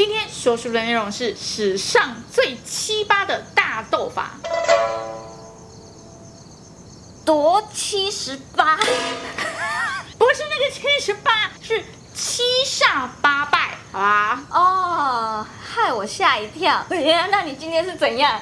今天说书的内容是史上最七八的大斗法，夺七十八，不是那个七十八，是七煞八拜，好吧？哦，害我吓一跳。那你今天是怎样？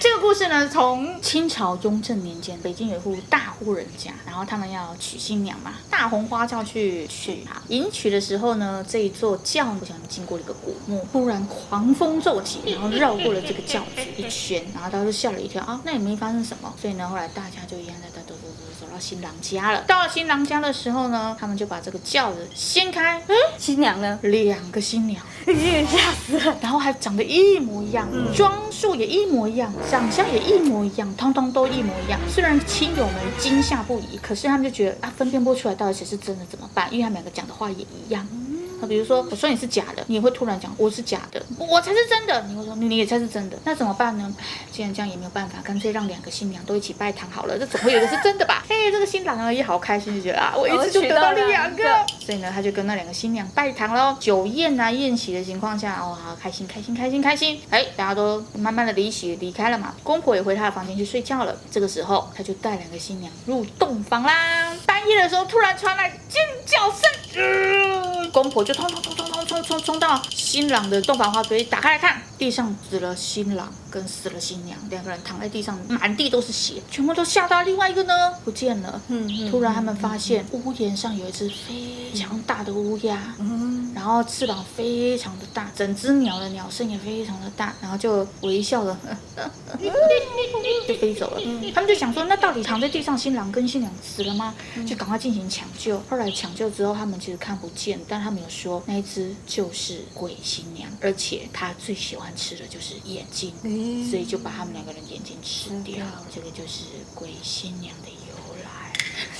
这个故事呢，从清朝雍正年间，北京有一户大户人家，然后他们要娶新娘嘛，大红花轿去娶她。迎娶的时候呢，这一座轿不小心经过了一个古墓，突然狂风骤起，然后绕过了这个轿子一圈，然后他就吓了一跳啊，那也没发生什么。所以呢，后来大家就一样在走走走走走到新郎家了。到了新郎家的时候呢，他们就把这个轿子掀开，嗯，新娘呢？两个新娘，吓死了，然后还长得一模一样，嗯、装束也一模一样。长相也一模一样，通通都一模一样。虽然亲友们惊吓不已，可是他们就觉得啊，分辨不出来到底谁是真的怎么办？因为他们两个讲的话也一样。那比如说，我说你是假的，你也会突然讲我是假的，我才是真的。你会说你也才是真的，那怎么办呢？既然这样也没有办法，干脆让两个新娘都一起拜堂好了。这总会有一个是真的吧？嘿，这个新郎呢也好开心，就觉得啊，我一次就得到两个。所以呢，他就跟那两个新娘拜堂喽。酒宴啊宴席的情况下，哇，开心开心开心开心。哎，大家都慢慢的离席离开了嘛。公婆也回他的房间去睡觉了。这个时候，他就带两个新娘入洞房啦。半夜的时候，突然传来尖叫声。呃，公婆就通通通通。冲冲冲到新郎的洞房花堆，打开来看，地上死了新郎跟死了新娘，两个人躺在地上，满地都是血，全部都吓到。另外一个呢，不见了。嗯，嗯，突然他们发现屋檐上有一只非常大的乌鸦，嗯，然后翅膀非常的大，整只鸟的鸟声也非常的大，然后就微笑的 就飞走了。嗯，他们就想说，那到底躺在地上新郎跟新娘死了吗？就赶快进行抢救。后来抢救之后，他们其实看不见，但他们有说那一只就是鬼新娘，而且她最喜欢吃的就是眼睛，所以就把他们两个人眼睛吃掉。这个就是鬼新娘的由来。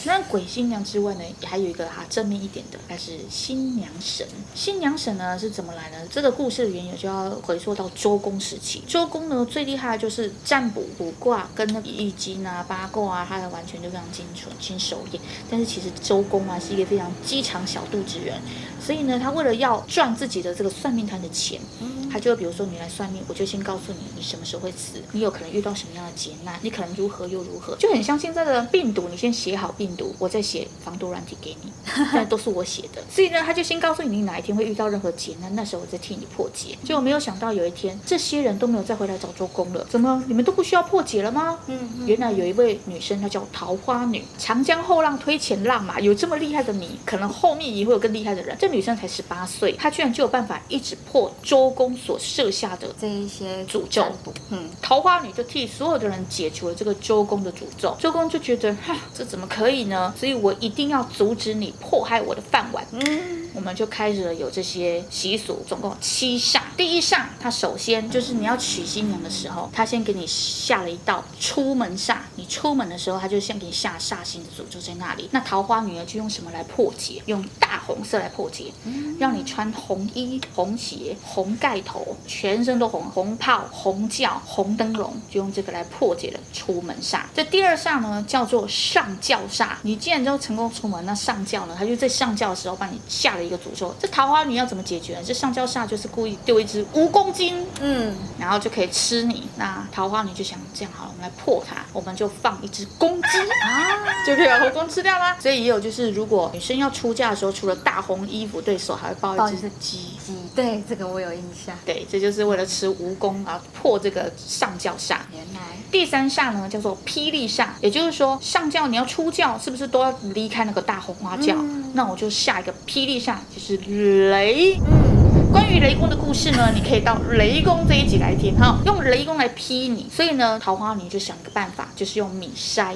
那鬼新娘之外呢，还有一个哈正面一点的，那是新娘神。新娘神呢是怎么来呢？这个故事的缘由就要回溯到周公时期。周公呢最厉害的就是占卜、卜卦跟那个易经啊、八卦啊，他的完全就非常精纯、精熟练。但是其实周公啊是一个非常机场小肚之人，所以呢他为了要赚自己的这个算命摊的钱。他就比如说你来算命，我就先告诉你你什么时候会死，你有可能遇到什么样的劫难，你可能如何又如何，就很像现在的病毒，你先写好病毒，我再写防毒软体给你，现在都是我写的。所以呢，他就先告诉你你哪一天会遇到任何劫难，那时候我再替你破解。结果没有想到有一天，这些人都没有再回来找周公了，怎么你们都不需要破解了吗？嗯，原来有一位女生，她叫桃花女，长江后浪推前浪嘛，有这么厉害的你，可能后面也会有更厉害的人。这女生才十八岁，她居然就有办法一直破周公所设下的这一些诅咒，嗯，桃花女就替所有的人解除了这个周公的诅咒。周公就觉得，哈，这怎么可以呢？所以我一定要阻止你迫害我的饭碗。嗯。我们就开始了有这些习俗，总共七煞。第一煞，他首先就是你要娶新娘的时候，他先给你下了一道出门煞。你出门的时候，他就先给你下煞星的诅咒在那里。那桃花女呢，就用什么来破解？用大红色来破解，让你穿红衣、红鞋、红盖头，全身都红，红炮、红轿、红灯笼，就用这个来破解了出门煞。这第二煞呢，叫做上轿煞。你既然都成功出门，那上轿呢，他就在上轿的时候帮你下了一。个诅咒，这桃花女要怎么解决？这上轿煞就是故意丢一只蜈蚣精，嗯，然后就可以吃你。那桃花女就想这样好了，我们来破它，我们就放一只公鸡啊，就可以把蜈蚣吃掉啦。所以也有就是，如果女生要出嫁的时候，除了大红衣服，对手还会抱一只鸡。鸡，对，这个我有印象。对，这就是为了吃蜈蚣而，破这个上轿煞。原来第三煞呢叫做霹雳煞，也就是说上轿你要出轿，是不是都要离开那个大红花轿？嗯、那我就下一个霹雳下。就是雷，嗯，关于雷公的故事呢，你可以到雷公这一集来听哈，用雷公来劈你。所以呢，桃花女就想一个办法，就是用米筛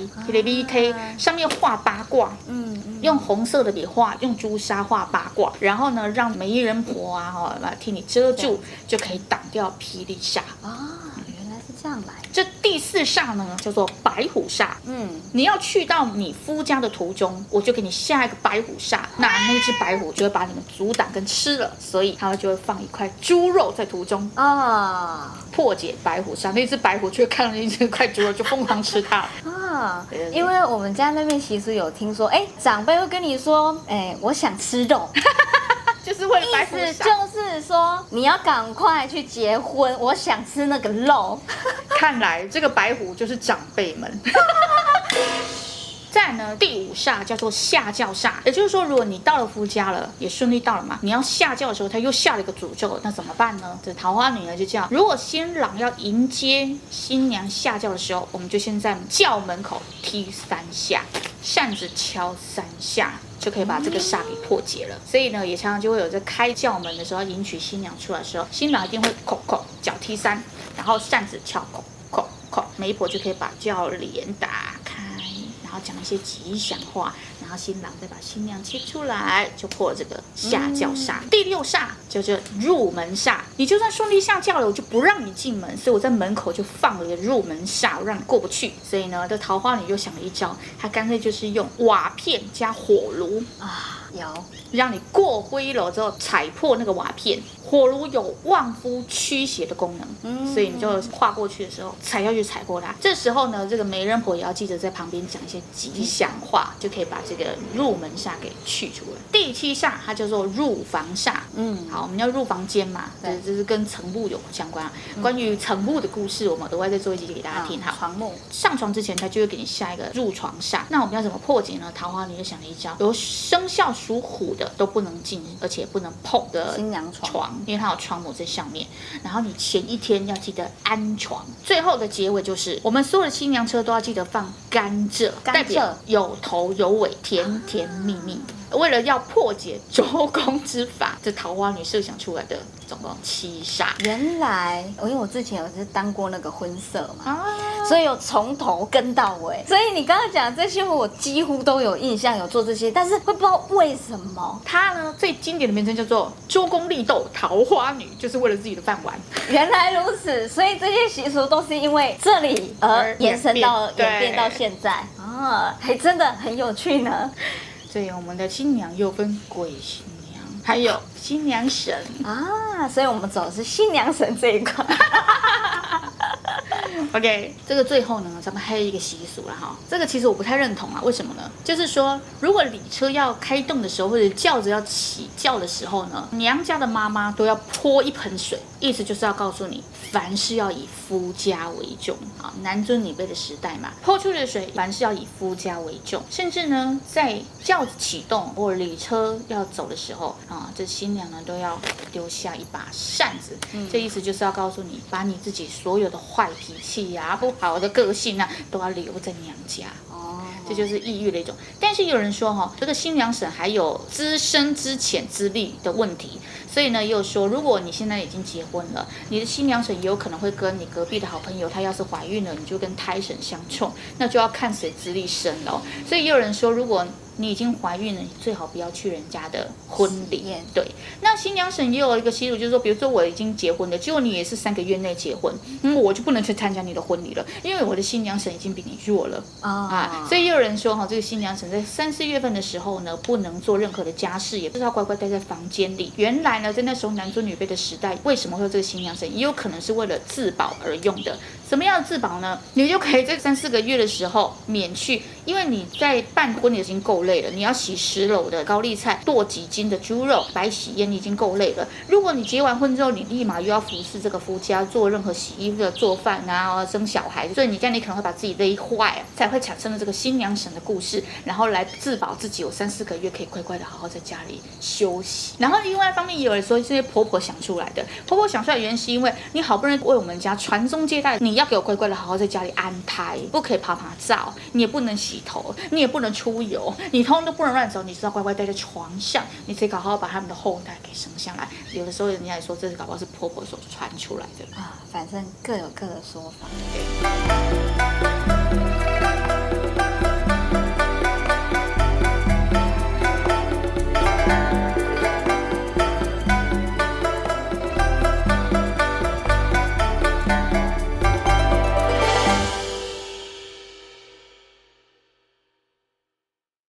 ，K 上面画八卦，嗯，用红色的笔画，用朱砂画八卦，然后呢，让媒人婆啊哈来替你遮住，就可以挡掉霹雳煞啊。这样来，这第四煞呢叫做白虎煞。嗯，你要去到你夫家的途中，我就给你下一个白虎煞。那那只白虎就会把你们阻挡跟吃了，所以他就会放一块猪肉在途中啊，破解白虎煞。那只白虎却看了那只块猪肉，就疯狂吃它 啊。因为我们家那边其实有听说，哎，长辈会跟你说，哎，我想吃肉。就是为了白虎煞，意思就说你要赶快去结婚，我想吃那个肉。看来这个白虎就是长辈们。再呢，第五煞叫做下轿煞，也就是说，如果你到了夫家了，也顺利到了嘛，你要下轿的时候，他又下了一个诅咒，那怎么办呢？这桃花女呢就叫，如果新郎要迎接新娘下轿的时候，我们就先在轿门口踢三下，扇子敲三下，就可以把这个煞给破解了。所以呢，也常常就会有在开轿门的时候，迎娶新娘出来的时候，新郎一定会叩叩脚踢三，然后扇子敲叩叩叩，媒婆就可以把轿帘打开。然后讲一些吉祥话，后新郎再把新娘接出来，就破了这个下轿煞。嗯、第六煞叫做入门煞，你就算顺利下轿了，我就不让你进门，所以我在门口就放了一个入门煞，我让你过不去。所以呢，这桃花女就想了一招，她干脆就是用瓦片加火炉啊。有让你过灰楼之后踩破那个瓦片，火炉有旺夫驱邪的功能，嗯，所以你就跨过去的时候踩下去踩过它。这时候呢，这个媒人婆也要记得在旁边讲一些吉祥话，就可以把这个入门煞给去除了。第七煞它叫做入房煞，嗯，好，我们要入房间嘛，对，这是跟成步有相关。关于成步的故事，我们额外再做一集给大家听。好，床木上床之前，他就会给你下一个入床煞。那我们要怎么破解呢？桃花你就想了一招，有生肖。属虎的都不能进，而且不能碰的新娘床，因为它有床膜在上面。然后你前一天要记得安床。最后的结尾就是，我们所有的新娘车都要记得放甘蔗，甘蔗有头有尾，甜甜蜜蜜。为了要破解周公之法，这桃花女设想出来的总共七煞。原来，因为我之前有是当过那个婚摄嘛，啊，所以有从头跟到尾。所以你刚刚讲这些，我几乎都有印象，有做这些，但是会不知道为什么。它呢，最经典的名称叫做周公力斗桃花女，就是为了自己的饭碗。原来如此，所以这些习俗都是因为这里而延伸到 演变，演变到现在啊，还真的很有趣呢。所以我们的新娘又分鬼新娘，还有新娘神啊，所以我们走的是新娘神这一块。OK，这个最后呢，咱们还有一个习俗了哈。这个其实我不太认同啊，为什么呢？就是说，如果礼车要开动的时候，或者轿子要起轿的时候呢，娘家的妈妈都要泼一盆水，意思就是要告诉你，凡事要以夫家为重啊。男尊女卑的时代嘛，泼出去的水，凡事要以夫家为重。甚至呢，在轿子启动或礼车要走的时候啊，这新娘呢都要丢下一把扇子，嗯，这意思就是要告诉你，把你自己所有的坏脾气。气呀，不好的个性啊，都要留在娘家哦，这就是抑郁的一种。但是有人说哈，这个新娘婶还有资深资浅资历的问题，所以呢，又说如果你现在已经结婚了，你的新娘婶也有可能会跟你隔壁的好朋友，她要是怀孕了，你就跟胎神相冲，那就要看谁资历深了。所以也有人说，如果你已经怀孕了，你最好不要去人家的婚礼。对，那新娘婶也有一个习俗，就是说，比如说我已经结婚了，结果你也是三个月内结婚，嗯，我就不能去参加你的婚礼了，因为我的新娘婶已经比你弱了啊。啊，所以也有人说哈，这个新娘婶在三四月份的时候呢，不能做任何的家事，也不知道乖乖待在房间里。原来呢，在那时候男尊女卑的时代，为什么会有这个新娘婶？也有可能是为了自保而用的。什么样的自保呢？你就可以在三四个月的时候免去，因为你在办婚礼已经够累了，你要洗十篓的高丽菜，剁几斤的猪肉，白洗烟，已经够累了。如果你结完婚之后，你立马又要服侍这个夫家，做任何洗衣服、做饭啊、生小孩，所以你这样你可能会把自己累坏啊，才会产生了这个新娘神的故事，然后来自保自己有三四个月可以乖乖的好好在家里休息。然后另外一方面也有人说，这些婆婆想出来的，婆婆想出来原因是因为你好不容易为我们家传宗接代，你要。给我乖乖的好好在家里安胎，不可以爬爬灶，你也不能洗头，你也不能出游，你通通都不能乱走，你只要乖乖待在床上，你可以好好把他们的后代给生下来。有的时候人家也说这是搞不好是婆婆所传出来的啊，反正各有各的说法。